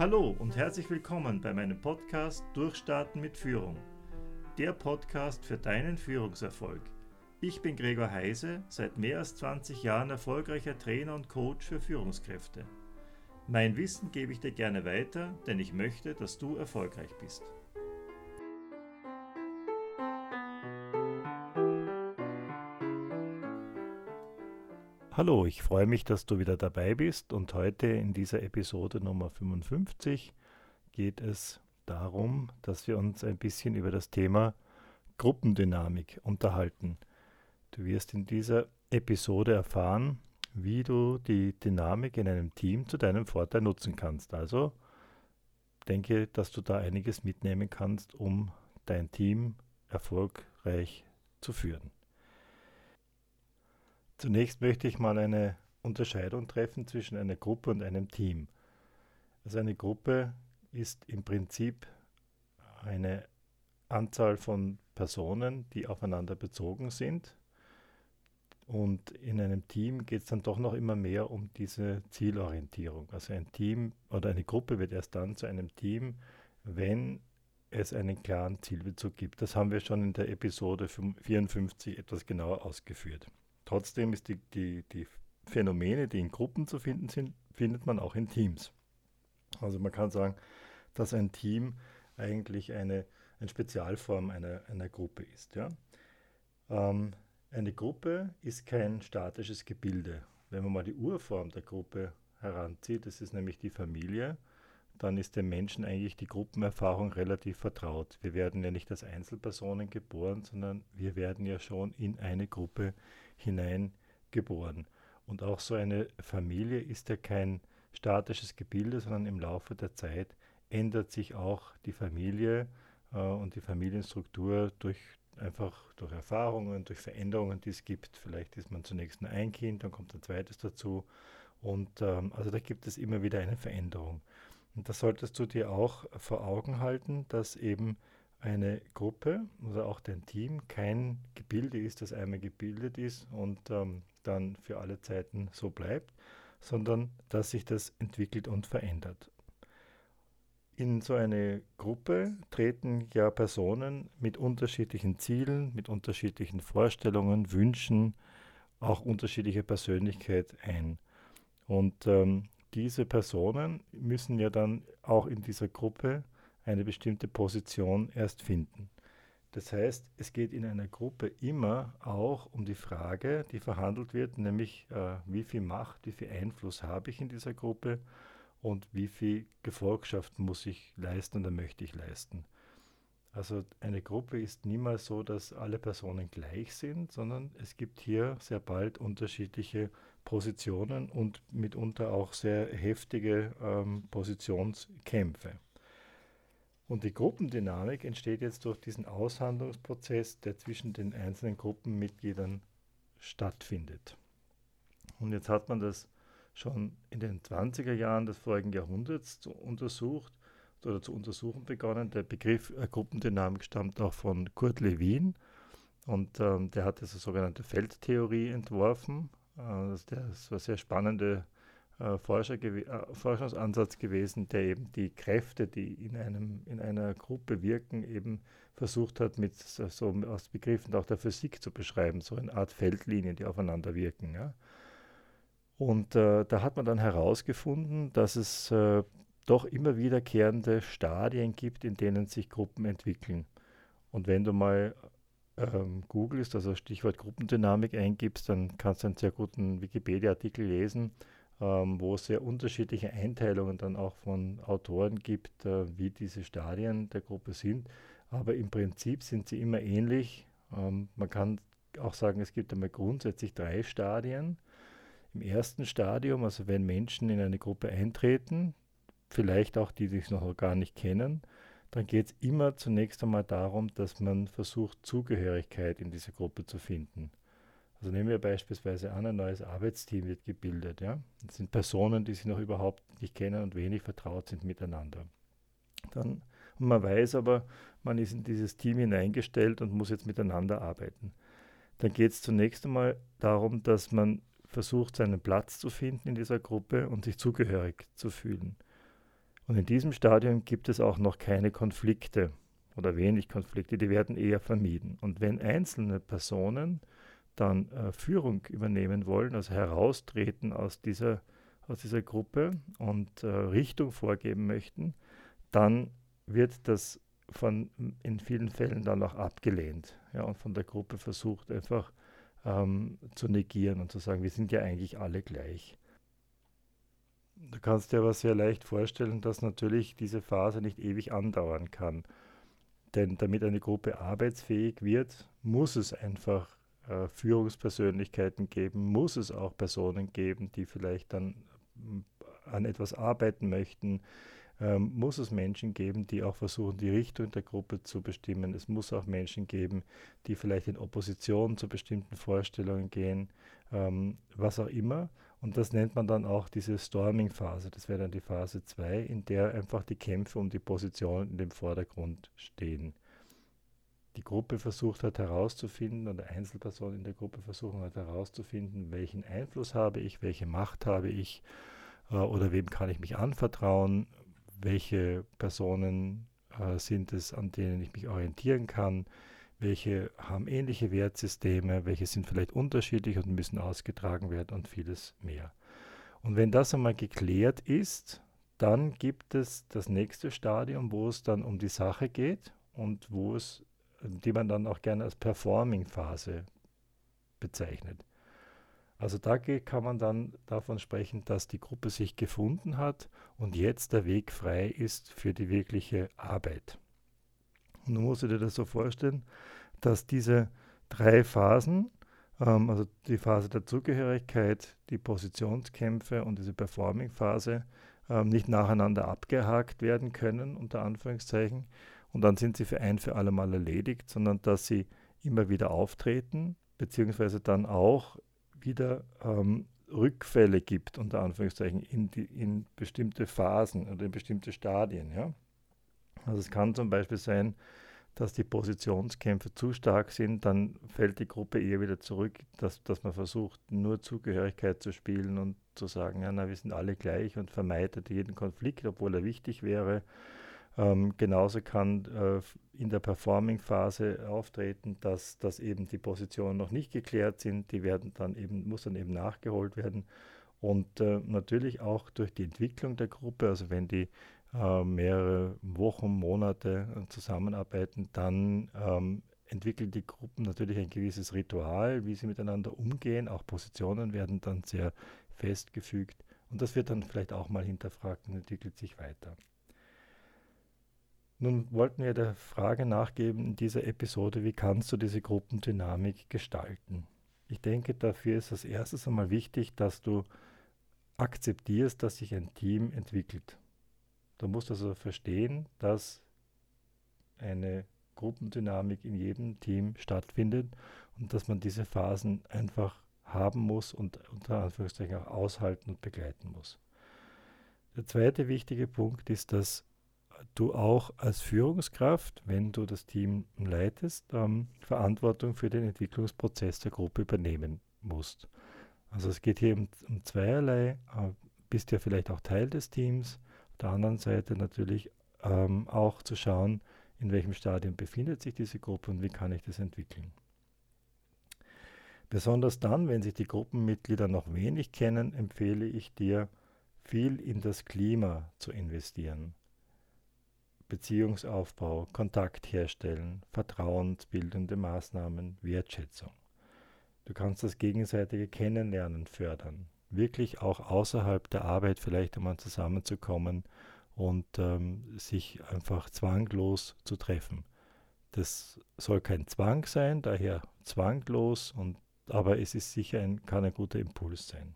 Hallo und herzlich willkommen bei meinem Podcast Durchstarten mit Führung. Der Podcast für deinen Führungserfolg. Ich bin Gregor Heise, seit mehr als 20 Jahren erfolgreicher Trainer und Coach für Führungskräfte. Mein Wissen gebe ich dir gerne weiter, denn ich möchte, dass du erfolgreich bist. Hallo, ich freue mich, dass du wieder dabei bist und heute in dieser Episode Nummer 55 geht es darum, dass wir uns ein bisschen über das Thema Gruppendynamik unterhalten. Du wirst in dieser Episode erfahren, wie du die Dynamik in einem Team zu deinem Vorteil nutzen kannst. Also denke, dass du da einiges mitnehmen kannst, um dein Team erfolgreich zu führen. Zunächst möchte ich mal eine Unterscheidung treffen zwischen einer Gruppe und einem Team. Also eine Gruppe ist im Prinzip eine Anzahl von Personen, die aufeinander bezogen sind. Und in einem Team geht es dann doch noch immer mehr um diese Zielorientierung. Also ein Team oder eine Gruppe wird erst dann zu einem Team, wenn es einen klaren Zielbezug gibt. Das haben wir schon in der Episode 54 etwas genauer ausgeführt. Trotzdem ist die, die, die Phänomene, die in Gruppen zu finden sind, findet man auch in Teams. Also man kann sagen, dass ein Team eigentlich eine, eine Spezialform einer, einer Gruppe ist. Ja? Ähm, eine Gruppe ist kein statisches Gebilde. Wenn man mal die Urform der Gruppe heranzieht, das ist nämlich die Familie, dann ist dem Menschen eigentlich die Gruppenerfahrung relativ vertraut. Wir werden ja nicht als Einzelpersonen geboren, sondern wir werden ja schon in eine Gruppe hineingeboren. Und auch so eine Familie ist ja kein statisches Gebilde, sondern im Laufe der Zeit ändert sich auch die Familie äh, und die Familienstruktur durch einfach durch Erfahrungen, durch Veränderungen, die es gibt. Vielleicht ist man zunächst nur ein Kind, dann kommt ein zweites dazu. Und ähm, also da gibt es immer wieder eine Veränderung. Und das solltest du dir auch vor Augen halten, dass eben eine Gruppe oder auch dein Team kein Gebilde ist, das einmal gebildet ist und ähm, dann für alle Zeiten so bleibt, sondern dass sich das entwickelt und verändert. In so eine Gruppe treten ja Personen mit unterschiedlichen Zielen, mit unterschiedlichen Vorstellungen, Wünschen, auch unterschiedliche Persönlichkeit ein. Und ähm, diese Personen müssen ja dann auch in dieser Gruppe eine bestimmte Position erst finden. Das heißt, es geht in einer Gruppe immer auch um die Frage, die verhandelt wird, nämlich äh, wie viel Macht, wie viel Einfluss habe ich in dieser Gruppe und wie viel Gefolgschaft muss ich leisten oder möchte ich leisten. Also eine Gruppe ist niemals so, dass alle Personen gleich sind, sondern es gibt hier sehr bald unterschiedliche Positionen und mitunter auch sehr heftige ähm, Positionskämpfe. Und die Gruppendynamik entsteht jetzt durch diesen Aushandlungsprozess, der zwischen den einzelnen Gruppenmitgliedern stattfindet. Und jetzt hat man das schon in den 20er Jahren des vorigen Jahrhunderts zu untersucht oder zu untersuchen begonnen. Der Begriff äh, Gruppendynamik stammt auch von Kurt Lewin und ähm, der hat diese sogenannte Feldtheorie entworfen. Äh, das, war sehr spannende äh, Forscher gew äh, Forschungsansatz gewesen, der eben die Kräfte, die in, einem, in einer Gruppe wirken, eben versucht hat, mit so, so aus Begriffen auch der Physik zu beschreiben, so eine Art Feldlinien, die aufeinander wirken. Ja. Und äh, da hat man dann herausgefunden, dass es äh, doch immer wiederkehrende Stadien gibt, in denen sich Gruppen entwickeln. Und wenn du mal ähm, googelst, also Stichwort Gruppendynamik eingibst, dann kannst du einen sehr guten Wikipedia-Artikel lesen, ähm, wo es sehr unterschiedliche Einteilungen dann auch von Autoren gibt, äh, wie diese Stadien der Gruppe sind. Aber im Prinzip sind sie immer ähnlich. Ähm, man kann auch sagen, es gibt einmal grundsätzlich drei Stadien. Im ersten Stadium, also wenn Menschen in eine Gruppe eintreten, vielleicht auch die, die sich noch gar nicht kennen, dann geht es immer zunächst einmal darum, dass man versucht, Zugehörigkeit in diese Gruppe zu finden. Also nehmen wir beispielsweise an, ein neues Arbeitsteam wird gebildet. Ja? Das sind Personen, die sich noch überhaupt nicht kennen und wenig vertraut sind miteinander. Dann, und man weiß aber, man ist in dieses Team hineingestellt und muss jetzt miteinander arbeiten. Dann geht es zunächst einmal darum, dass man versucht, seinen Platz zu finden in dieser Gruppe und sich zugehörig zu fühlen. Und in diesem Stadium gibt es auch noch keine Konflikte oder wenig Konflikte, die werden eher vermieden. Und wenn einzelne Personen dann äh, Führung übernehmen wollen, also heraustreten aus dieser, aus dieser Gruppe und äh, Richtung vorgeben möchten, dann wird das von, in vielen Fällen dann auch abgelehnt ja, und von der Gruppe versucht einfach ähm, zu negieren und zu sagen, wir sind ja eigentlich alle gleich. Du kannst dir aber sehr leicht vorstellen, dass natürlich diese Phase nicht ewig andauern kann. Denn damit eine Gruppe arbeitsfähig wird, muss es einfach äh, Führungspersönlichkeiten geben, muss es auch Personen geben, die vielleicht dann äh, an etwas arbeiten möchten, ähm, muss es Menschen geben, die auch versuchen, die Richtung der Gruppe zu bestimmen. Es muss auch Menschen geben, die vielleicht in Opposition zu bestimmten Vorstellungen gehen, ähm, was auch immer. Und das nennt man dann auch diese Storming-Phase. Das wäre dann die Phase 2, in der einfach die Kämpfe um die Position in dem Vordergrund stehen. Die Gruppe versucht hat herauszufinden, oder Einzelpersonen in der Gruppe versuchen hat herauszufinden, welchen Einfluss habe ich, welche Macht habe ich äh, oder wem kann ich mich anvertrauen, welche Personen äh, sind es, an denen ich mich orientieren kann, welche haben ähnliche Wertsysteme, welche sind vielleicht unterschiedlich und müssen ausgetragen werden und vieles mehr. Und wenn das einmal geklärt ist, dann gibt es das nächste Stadium, wo es dann um die Sache geht und wo es, die man dann auch gerne als Performing-Phase bezeichnet. Also da kann man dann davon sprechen, dass die Gruppe sich gefunden hat und jetzt der Weg frei ist für die wirkliche Arbeit. Nun musst du dir das so vorstellen, dass diese drei Phasen, ähm, also die Phase der Zugehörigkeit, die Positionskämpfe und diese Performing-Phase, ähm, nicht nacheinander abgehakt werden können, unter Anführungszeichen, und dann sind sie für ein für alle Mal erledigt, sondern dass sie immer wieder auftreten, beziehungsweise dann auch wieder ähm, Rückfälle gibt, unter Anführungszeichen, in, die, in bestimmte Phasen oder in bestimmte Stadien. Ja? Also es kann zum Beispiel sein, dass die Positionskämpfe zu stark sind, dann fällt die Gruppe eher wieder zurück, dass, dass man versucht, nur Zugehörigkeit zu spielen und zu sagen, ja, na, wir sind alle gleich und vermeidet jeden Konflikt, obwohl er wichtig wäre. Ähm, genauso kann äh, in der Performing-Phase auftreten, dass, dass eben die Positionen noch nicht geklärt sind, die werden dann eben, muss dann eben nachgeholt werden. Und äh, natürlich auch durch die Entwicklung der Gruppe, also wenn die äh, mehrere Wochen, Monate äh, zusammenarbeiten, dann ähm, entwickeln die Gruppen natürlich ein gewisses Ritual, wie sie miteinander umgehen. Auch Positionen werden dann sehr festgefügt und das wird dann vielleicht auch mal hinterfragt und entwickelt sich weiter. Nun wollten wir der Frage nachgeben in dieser Episode, wie kannst du diese Gruppendynamik gestalten? Ich denke, dafür ist als erstes einmal wichtig, dass du akzeptierst, dass sich ein Team entwickelt. Du musst also verstehen, dass eine Gruppendynamik in jedem Team stattfindet und dass man diese Phasen einfach haben muss und unter Anführungszeichen auch aushalten und begleiten muss. Der zweite wichtige Punkt ist, dass du auch als Führungskraft, wenn du das Team leitest, ähm, Verantwortung für den Entwicklungsprozess der Gruppe übernehmen musst. Also es geht hier um, um zweierlei. Äh, bist ja vielleicht auch Teil des Teams. Auf der anderen Seite natürlich ähm, auch zu schauen, in welchem Stadium befindet sich diese Gruppe und wie kann ich das entwickeln. Besonders dann, wenn sich die Gruppenmitglieder noch wenig kennen, empfehle ich dir, viel in das Klima zu investieren. Beziehungsaufbau, Kontakt herstellen, vertrauensbildende Maßnahmen, Wertschätzung. Du kannst das gegenseitige Kennenlernen fördern, wirklich auch außerhalb der Arbeit vielleicht einmal zusammenzukommen und ähm, sich einfach zwanglos zu treffen. Das soll kein Zwang sein, daher zwanglos, und, aber es ist sicher ein, kann ein guter Impuls sein.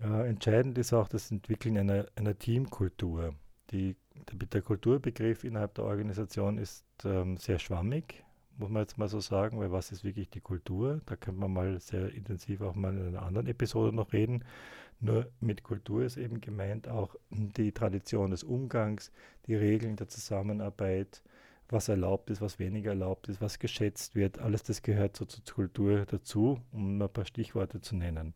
Äh, entscheidend ist auch das Entwickeln einer, einer Teamkultur. Die der Kulturbegriff innerhalb der Organisation ist ähm, sehr schwammig, muss man jetzt mal so sagen, weil was ist wirklich die Kultur? Da könnte man mal sehr intensiv auch mal in einer anderen Episode noch reden. Nur mit Kultur ist eben gemeint auch die Tradition des Umgangs, die Regeln der Zusammenarbeit, was erlaubt ist, was weniger erlaubt ist, was geschätzt wird. Alles das gehört so zur Kultur dazu, um ein paar Stichworte zu nennen.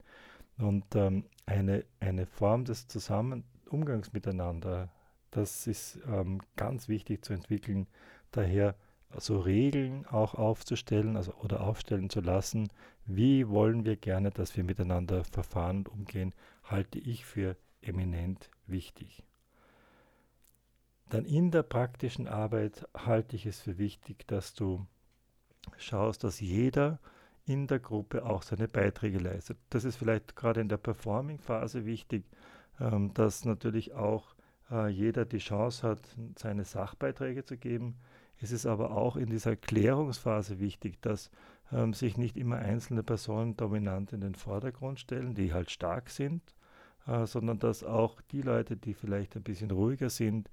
Und ähm, eine, eine Form des Zusammen Umgangs miteinander, das ist ähm, ganz wichtig zu entwickeln. Daher so Regeln auch aufzustellen also, oder aufstellen zu lassen, wie wollen wir gerne, dass wir miteinander verfahren und umgehen, halte ich für eminent wichtig. Dann in der praktischen Arbeit halte ich es für wichtig, dass du schaust, dass jeder in der Gruppe auch seine Beiträge leistet. Das ist vielleicht gerade in der Performing-Phase wichtig, ähm, dass natürlich auch äh, jeder die Chance hat, seine Sachbeiträge zu geben. Es ist aber auch in dieser Klärungsphase wichtig, dass ähm, sich nicht immer einzelne Personen dominant in den Vordergrund stellen, die halt stark sind, äh, sondern dass auch die Leute, die vielleicht ein bisschen ruhiger sind,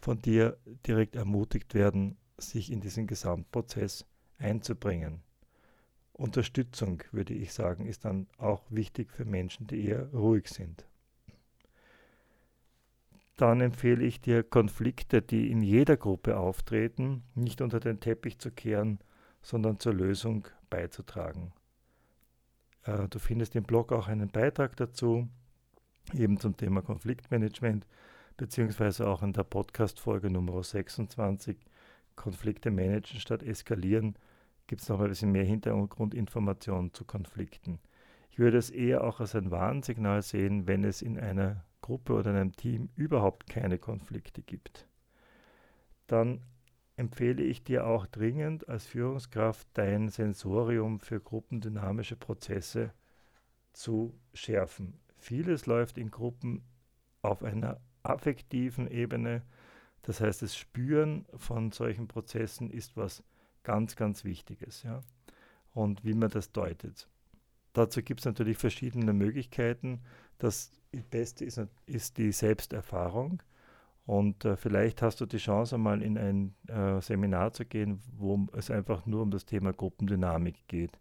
von dir direkt ermutigt werden, sich in diesen Gesamtprozess einzubringen. Unterstützung, würde ich sagen, ist dann auch wichtig für Menschen, die eher ruhig sind. Dann empfehle ich dir, Konflikte, die in jeder Gruppe auftreten, nicht unter den Teppich zu kehren, sondern zur Lösung beizutragen. Äh, du findest im Blog auch einen Beitrag dazu, eben zum Thema Konfliktmanagement, beziehungsweise auch in der Podcast-Folge Nummer 26, Konflikte managen statt eskalieren, gibt es noch ein bisschen mehr Hintergrundinformationen zu Konflikten. Ich würde es eher auch als ein Warnsignal sehen, wenn es in einer Gruppe oder in einem Team überhaupt keine Konflikte gibt. Dann empfehle ich dir auch dringend als Führungskraft dein Sensorium für gruppendynamische Prozesse zu schärfen. Vieles läuft in Gruppen auf einer affektiven Ebene. Das heißt, das Spüren von solchen Prozessen ist was ganz, ganz Wichtiges. Ja? Und wie man das deutet. Dazu gibt es natürlich verschiedene Möglichkeiten. Das Beste ist, ist die Selbsterfahrung. Und äh, vielleicht hast du die Chance, einmal in ein äh, Seminar zu gehen, wo es einfach nur um das Thema Gruppendynamik geht.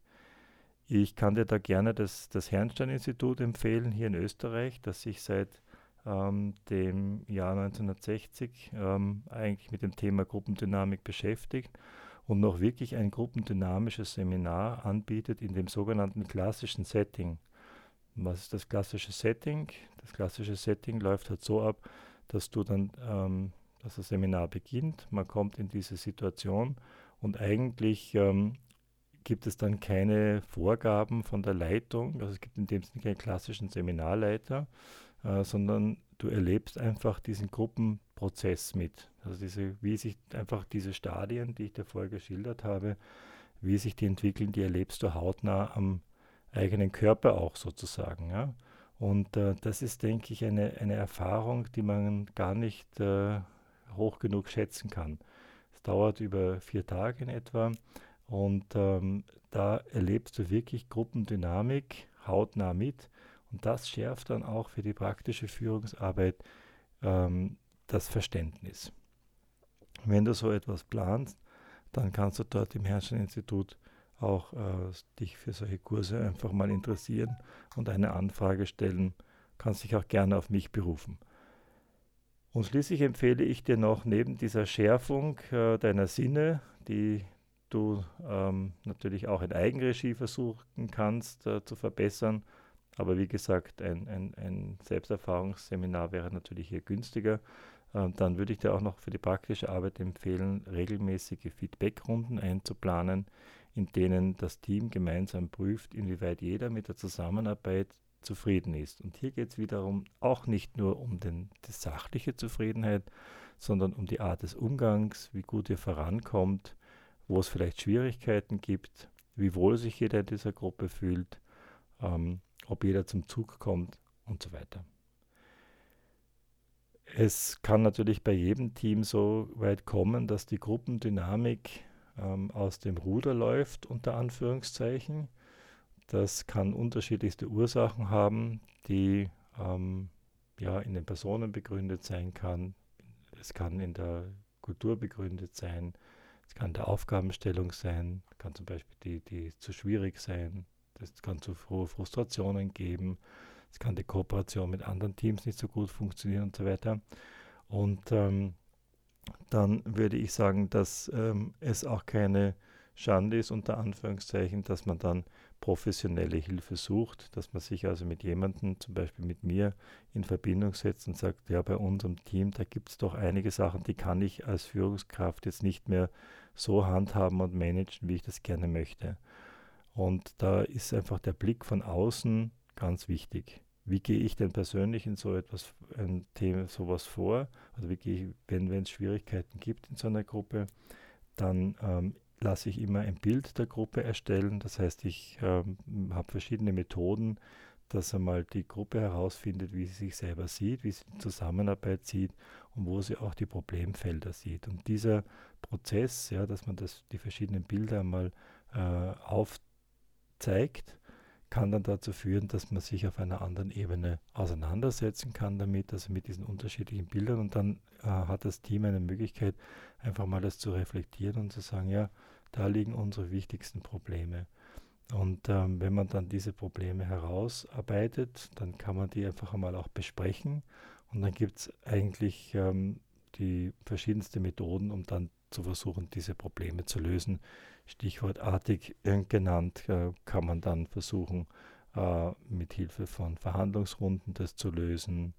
Ich kann dir da gerne das, das Herrnstein-Institut empfehlen hier in Österreich, das sich seit ähm, dem Jahr 1960 ähm, eigentlich mit dem Thema Gruppendynamik beschäftigt und noch wirklich ein gruppendynamisches Seminar anbietet in dem sogenannten klassischen Setting. Was ist das klassische Setting? Das klassische Setting läuft halt so ab, dass du dann, ähm, dass das Seminar beginnt, man kommt in diese Situation und eigentlich ähm, gibt es dann keine Vorgaben von der Leitung, also es gibt in dem Sinne keinen klassischen Seminarleiter, äh, sondern du erlebst einfach diesen Gruppenprozess mit. Also diese, wie sich einfach diese Stadien, die ich dir vorher geschildert habe, wie sich die entwickeln, die erlebst du hautnah am eigenen Körper auch sozusagen. Ja? Und äh, das ist, denke ich, eine, eine Erfahrung, die man gar nicht äh, hoch genug schätzen kann. Es dauert über vier Tage in etwa und ähm, da erlebst du wirklich Gruppendynamik hautnah mit und das schärft dann auch für die praktische Führungsarbeit ähm, das Verständnis. Wenn du so etwas planst, dann kannst du dort im Herrscheninstitut auch äh, dich für solche Kurse einfach mal interessieren und eine Anfrage stellen. Kannst dich auch gerne auf mich berufen. Und schließlich empfehle ich dir noch neben dieser Schärfung äh, deiner Sinne, die du ähm, natürlich auch in Eigenregie versuchen kannst äh, zu verbessern, aber wie gesagt, ein, ein, ein Selbsterfahrungsseminar wäre natürlich hier günstiger. Ähm, dann würde ich dir auch noch für die praktische Arbeit empfehlen, regelmäßige Feedbackrunden einzuplanen, in denen das Team gemeinsam prüft, inwieweit jeder mit der Zusammenarbeit zufrieden ist. Und hier geht es wiederum auch nicht nur um den, die sachliche Zufriedenheit, sondern um die Art des Umgangs, wie gut ihr vorankommt, wo es vielleicht Schwierigkeiten gibt, wie wohl sich jeder in dieser Gruppe fühlt. Ähm, ob jeder zum Zug kommt und so weiter. Es kann natürlich bei jedem Team so weit kommen, dass die Gruppendynamik ähm, aus dem Ruder läuft, unter Anführungszeichen. Das kann unterschiedlichste Ursachen haben, die ähm, ja, in den Personen begründet sein kann. Es kann in der Kultur begründet sein. Es kann der Aufgabenstellung sein, kann zum Beispiel die, die zu schwierig sein, es kann zu hohe Frustrationen geben. Es kann die Kooperation mit anderen Teams nicht so gut funktionieren und so weiter. Und ähm, dann würde ich sagen, dass ähm, es auch keine Schande ist unter Anführungszeichen, dass man dann professionelle Hilfe sucht, dass man sich also mit jemandem, zum Beispiel mit mir, in Verbindung setzt und sagt, ja, bei unserem Team, da gibt es doch einige Sachen, die kann ich als Führungskraft jetzt nicht mehr so handhaben und managen, wie ich das gerne möchte. Und da ist einfach der Blick von außen ganz wichtig. Wie gehe ich denn persönlich in so etwas, ein Thema, sowas vor? Also wie gehe ich, wenn es Schwierigkeiten gibt in so einer Gruppe, dann ähm, lasse ich immer ein Bild der Gruppe erstellen. Das heißt, ich ähm, habe verschiedene Methoden, dass einmal die Gruppe herausfindet, wie sie sich selber sieht, wie sie die Zusammenarbeit sieht und wo sie auch die Problemfelder sieht. Und dieser Prozess, ja, dass man das, die verschiedenen Bilder einmal äh, aufzeigt, kann dann dazu führen, dass man sich auf einer anderen Ebene auseinandersetzen kann damit, also mit diesen unterschiedlichen Bildern. Und dann äh, hat das Team eine Möglichkeit, einfach mal das zu reflektieren und zu sagen, ja, da liegen unsere wichtigsten Probleme. Und ähm, wenn man dann diese Probleme herausarbeitet, dann kann man die einfach einmal auch besprechen. Und dann gibt es eigentlich ähm, die verschiedensten Methoden, um dann zu versuchen, diese Probleme zu lösen, stichwortartig genannt, äh, kann man dann versuchen, äh, mit Hilfe von Verhandlungsrunden das zu lösen.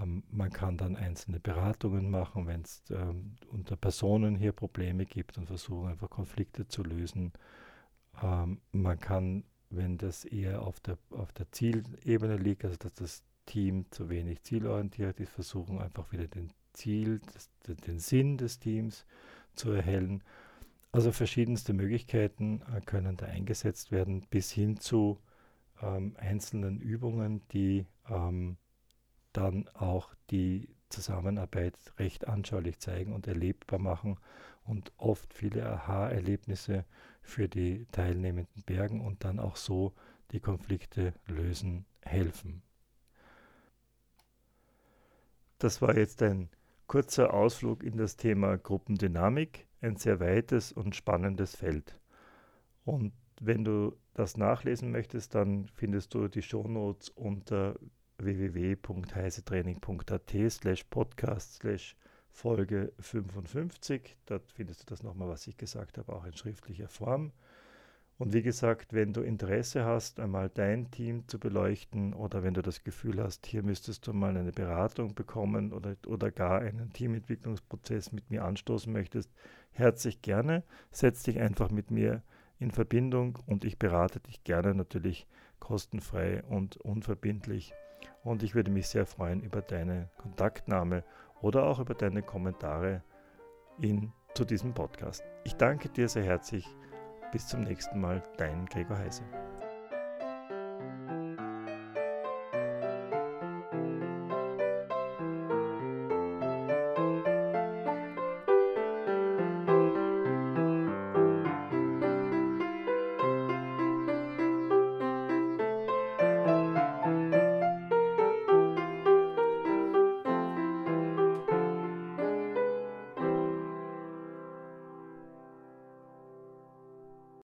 Ähm, man kann dann einzelne Beratungen machen, wenn es ähm, unter Personen hier Probleme gibt und versuchen einfach Konflikte zu lösen. Ähm, man kann, wenn das eher auf der, auf der Zielebene liegt, also dass das Team zu wenig zielorientiert ist, versuchen einfach wieder den Ziel, den Sinn des Teams zu erhellen also verschiedenste Möglichkeiten äh, können da eingesetzt werden, bis hin zu ähm, einzelnen Übungen, die ähm, dann auch die Zusammenarbeit recht anschaulich zeigen und erlebbar machen und oft viele Aha-Erlebnisse für die teilnehmenden bergen und dann auch so die Konflikte lösen helfen. Das war jetzt ein kurzer Ausflug in das Thema Gruppendynamik ein sehr weites und spannendes Feld. Und wenn du das nachlesen möchtest, dann findest du die Shownotes unter www.heisetraining.at slash podcast slash Folge 55. Dort findest du das nochmal, was ich gesagt habe, auch in schriftlicher Form. Und wie gesagt, wenn du Interesse hast, einmal dein Team zu beleuchten oder wenn du das Gefühl hast, hier müsstest du mal eine Beratung bekommen oder, oder gar einen Teamentwicklungsprozess mit mir anstoßen möchtest, herzlich gerne. Setz dich einfach mit mir in Verbindung und ich berate dich gerne natürlich kostenfrei und unverbindlich. Und ich würde mich sehr freuen über deine Kontaktnahme oder auch über deine Kommentare in, zu diesem Podcast. Ich danke dir sehr herzlich bis zum nächsten Mal, dein Gregor Heise.